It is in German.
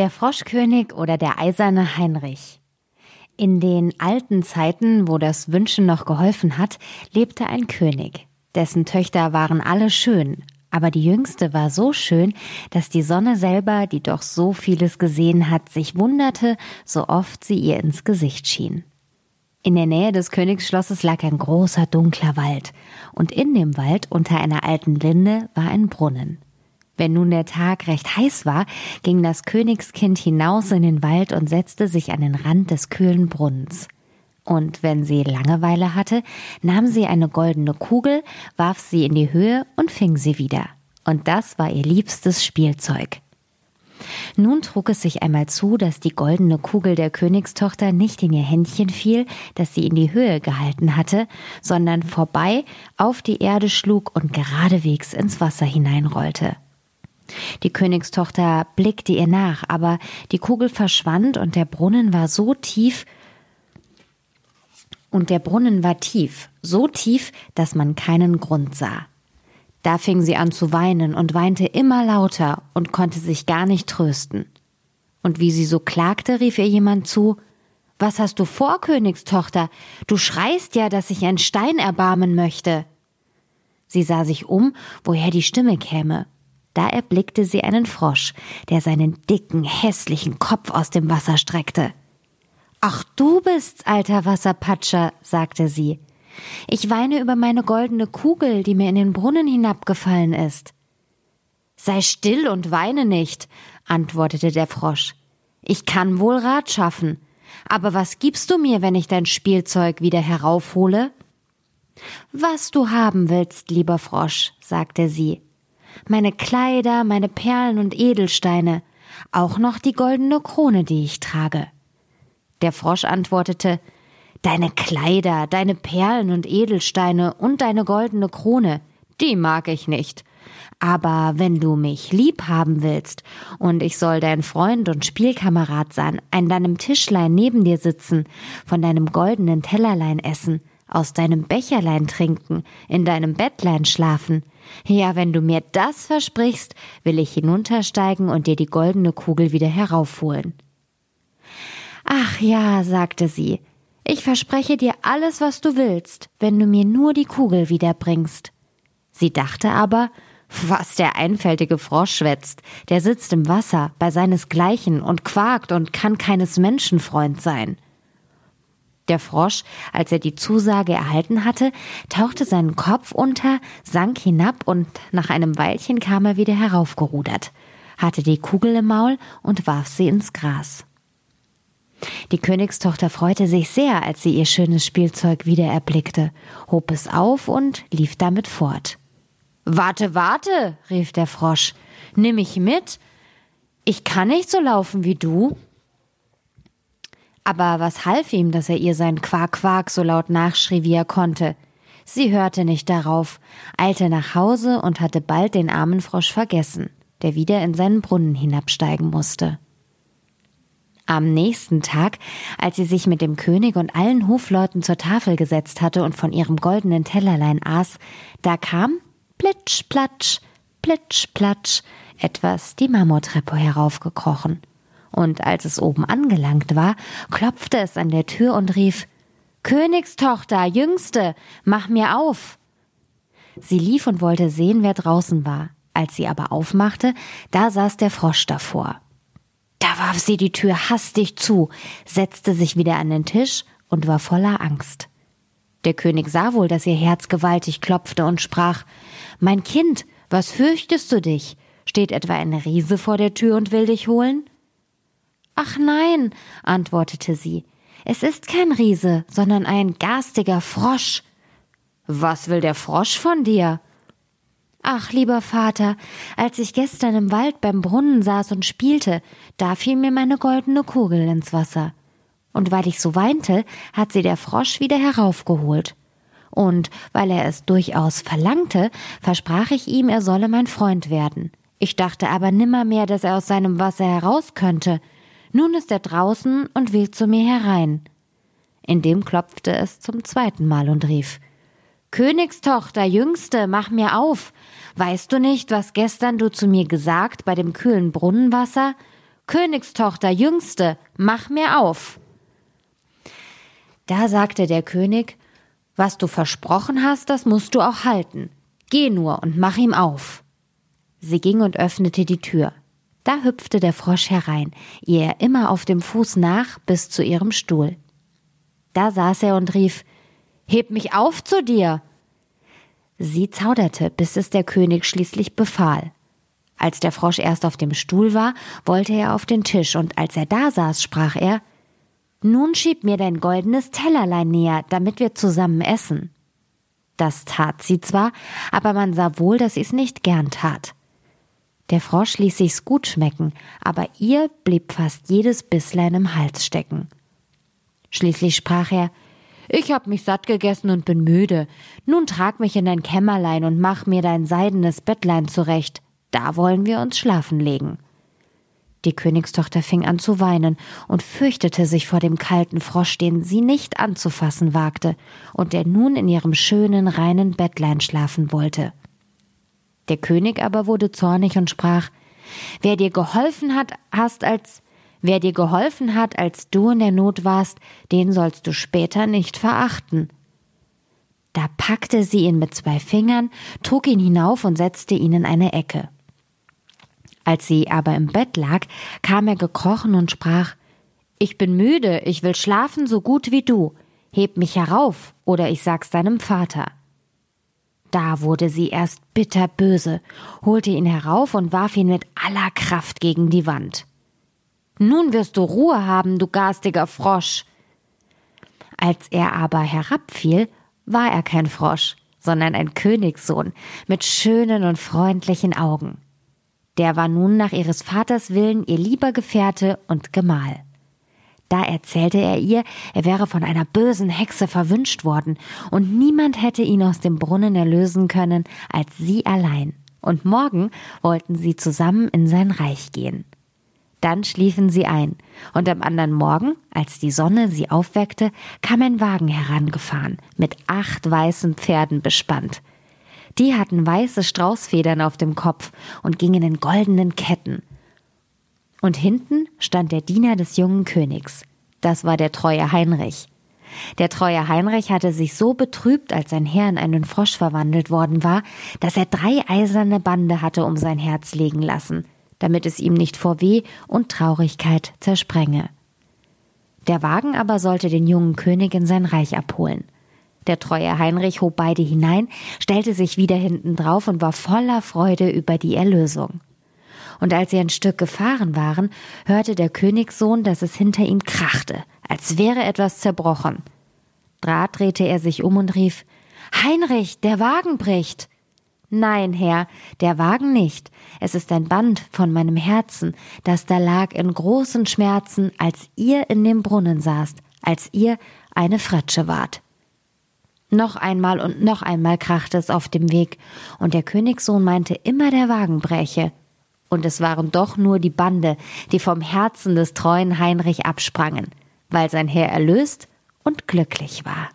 Der Froschkönig oder der eiserne Heinrich. In den alten Zeiten, wo das Wünschen noch geholfen hat, lebte ein König. Dessen Töchter waren alle schön, aber die jüngste war so schön, dass die Sonne selber, die doch so vieles gesehen hat, sich wunderte, so oft sie ihr ins Gesicht schien. In der Nähe des Königsschlosses lag ein großer dunkler Wald, und in dem Wald unter einer alten Linde war ein Brunnen. Wenn nun der Tag recht heiß war, ging das Königskind hinaus in den Wald und setzte sich an den Rand des kühlen Brunnens. Und wenn sie Langeweile hatte, nahm sie eine goldene Kugel, warf sie in die Höhe und fing sie wieder. Und das war ihr liebstes Spielzeug. Nun trug es sich einmal zu, dass die goldene Kugel der Königstochter nicht in ihr Händchen fiel, das sie in die Höhe gehalten hatte, sondern vorbei auf die Erde schlug und geradewegs ins Wasser hineinrollte. Die Königstochter blickte ihr nach, aber die Kugel verschwand und der Brunnen war so tief, und der Brunnen war tief, so tief, dass man keinen Grund sah. Da fing sie an zu weinen und weinte immer lauter und konnte sich gar nicht trösten. Und wie sie so klagte, rief ihr jemand zu Was hast du vor, Königstochter? Du schreist ja, dass ich ein Stein erbarmen möchte. Sie sah sich um, woher die Stimme käme. Da erblickte sie einen Frosch, der seinen dicken, hässlichen Kopf aus dem Wasser streckte. Ach, du bist's, alter Wasserpatscher, sagte sie. Ich weine über meine goldene Kugel, die mir in den Brunnen hinabgefallen ist. Sei still und weine nicht, antwortete der Frosch. Ich kann wohl Rat schaffen. Aber was gibst du mir, wenn ich dein Spielzeug wieder heraufhole? Was du haben willst, lieber Frosch, sagte sie. Meine Kleider, meine Perlen und Edelsteine, auch noch die goldene Krone, die ich trage. Der Frosch antwortete Deine Kleider, deine Perlen und Edelsteine und deine goldene Krone, die mag ich nicht. Aber wenn du mich lieb haben willst und ich soll dein Freund und Spielkamerad sein, an deinem Tischlein neben dir sitzen, von deinem goldenen Tellerlein essen, aus deinem Becherlein trinken, in deinem Bettlein schlafen, ja, wenn du mir das versprichst, will ich hinuntersteigen und dir die goldene Kugel wieder heraufholen. Ach ja, sagte sie, ich verspreche dir alles, was du willst, wenn du mir nur die Kugel wiederbringst. Sie dachte aber, was der einfältige Frosch schwätzt, der sitzt im Wasser bei seinesgleichen und quakt und kann keines Menschen Freund sein. Der Frosch, als er die Zusage erhalten hatte, tauchte seinen Kopf unter, sank hinab und nach einem Weilchen kam er wieder heraufgerudert, hatte die Kugel im Maul und warf sie ins Gras. Die Königstochter freute sich sehr, als sie ihr schönes Spielzeug wieder erblickte, hob es auf und lief damit fort. Warte, warte, rief der Frosch, nimm mich mit. Ich kann nicht so laufen wie du. Aber was half ihm, dass er ihr sein Quak Quak so laut nachschrie, wie er konnte? Sie hörte nicht darauf, eilte nach Hause und hatte bald den armen Frosch vergessen, der wieder in seinen Brunnen hinabsteigen musste. Am nächsten Tag, als sie sich mit dem König und allen Hofleuten zur Tafel gesetzt hatte und von ihrem goldenen Tellerlein aß, da kam plitsch platsch, plitsch platsch etwas die Marmortreppe heraufgekrochen. Und als es oben angelangt war, klopfte es an der Tür und rief Königstochter, Jüngste, mach mir auf. Sie lief und wollte sehen, wer draußen war. Als sie aber aufmachte, da saß der Frosch davor. Da warf sie die Tür hastig zu, setzte sich wieder an den Tisch und war voller Angst. Der König sah wohl, dass ihr Herz gewaltig klopfte und sprach Mein Kind, was fürchtest du dich? Steht etwa ein Riese vor der Tür und will dich holen? Ach nein, antwortete sie, es ist kein Riese, sondern ein garstiger Frosch. Was will der Frosch von dir? Ach, lieber Vater, als ich gestern im Wald beim Brunnen saß und spielte, da fiel mir meine goldene Kugel ins Wasser. Und weil ich so weinte, hat sie der Frosch wieder heraufgeholt. Und weil er es durchaus verlangte, versprach ich ihm, er solle mein Freund werden. Ich dachte aber nimmermehr, dass er aus seinem Wasser heraus könnte. Nun ist er draußen und will zu mir herein. Indem klopfte es zum zweiten Mal und rief Königstochter, Jüngste, mach mir auf. Weißt du nicht, was gestern du zu mir gesagt bei dem kühlen Brunnenwasser? Königstochter, Jüngste, mach mir auf. Da sagte der König, was du versprochen hast, das musst du auch halten. Geh nur und mach ihm auf. Sie ging und öffnete die Tür. Da hüpfte der Frosch herein, ihr immer auf dem Fuß nach bis zu ihrem Stuhl. Da saß er und rief Heb mich auf zu dir. Sie zauderte, bis es der König schließlich befahl. Als der Frosch erst auf dem Stuhl war, wollte er auf den Tisch, und als er da saß, sprach er nun schieb mir dein goldenes Tellerlein näher, damit wir zusammen essen. Das tat sie zwar, aber man sah wohl, dass sie's nicht gern tat. Der Frosch ließ sich's gut schmecken, aber ihr blieb fast jedes Bisslein im Hals stecken. Schließlich sprach er, ich hab mich satt gegessen und bin müde. Nun trag mich in dein Kämmerlein und mach mir dein seidenes Bettlein zurecht. Da wollen wir uns schlafen legen. Die Königstochter fing an zu weinen und fürchtete sich vor dem kalten Frosch, den sie nicht anzufassen wagte und der nun in ihrem schönen, reinen Bettlein schlafen wollte. Der König aber wurde zornig und sprach, Wer dir geholfen hat, hast als, wer dir geholfen hat, als du in der Not warst, den sollst du später nicht verachten. Da packte sie ihn mit zwei Fingern, trug ihn hinauf und setzte ihn in eine Ecke. Als sie aber im Bett lag, kam er gekrochen und sprach Ich bin müde, ich will schlafen so gut wie du. Heb mich herauf, oder ich sag's deinem Vater. Da wurde sie erst bitterböse, holte ihn herauf und warf ihn mit aller Kraft gegen die Wand. Nun wirst du Ruhe haben, du garstiger Frosch. Als er aber herabfiel, war er kein Frosch, sondern ein Königssohn mit schönen und freundlichen Augen. Der war nun nach ihres Vaters Willen ihr lieber Gefährte und Gemahl. Da erzählte er ihr, er wäre von einer bösen Hexe verwünscht worden, und niemand hätte ihn aus dem Brunnen erlösen können als sie allein. Und morgen wollten sie zusammen in sein Reich gehen. Dann schliefen sie ein, und am anderen Morgen, als die Sonne sie aufweckte, kam ein Wagen herangefahren, mit acht weißen Pferden bespannt. Die hatten weiße Straußfedern auf dem Kopf und gingen in goldenen Ketten. Und hinten stand der Diener des jungen Königs. Das war der treue Heinrich. Der treue Heinrich hatte sich so betrübt, als sein Herr in einen Frosch verwandelt worden war, dass er drei eiserne Bande hatte um sein Herz legen lassen, damit es ihm nicht vor Weh und Traurigkeit zersprenge. Der Wagen aber sollte den jungen König in sein Reich abholen. Der treue Heinrich hob beide hinein, stellte sich wieder hinten drauf und war voller Freude über die Erlösung. Und als sie ein Stück gefahren waren, hörte der Königssohn, dass es hinter ihm krachte, als wäre etwas zerbrochen. Draht drehte er sich um und rief Heinrich, der Wagen bricht. Nein, Herr, der Wagen nicht. Es ist ein Band von meinem Herzen, das da lag in großen Schmerzen, als ihr in dem Brunnen saßt, als ihr eine Fratsche wart. Noch einmal und noch einmal krachte es auf dem Weg, und der Königssohn meinte immer, der Wagen bräche. Und es waren doch nur die Bande, die vom Herzen des treuen Heinrich absprangen, weil sein Herr erlöst und glücklich war.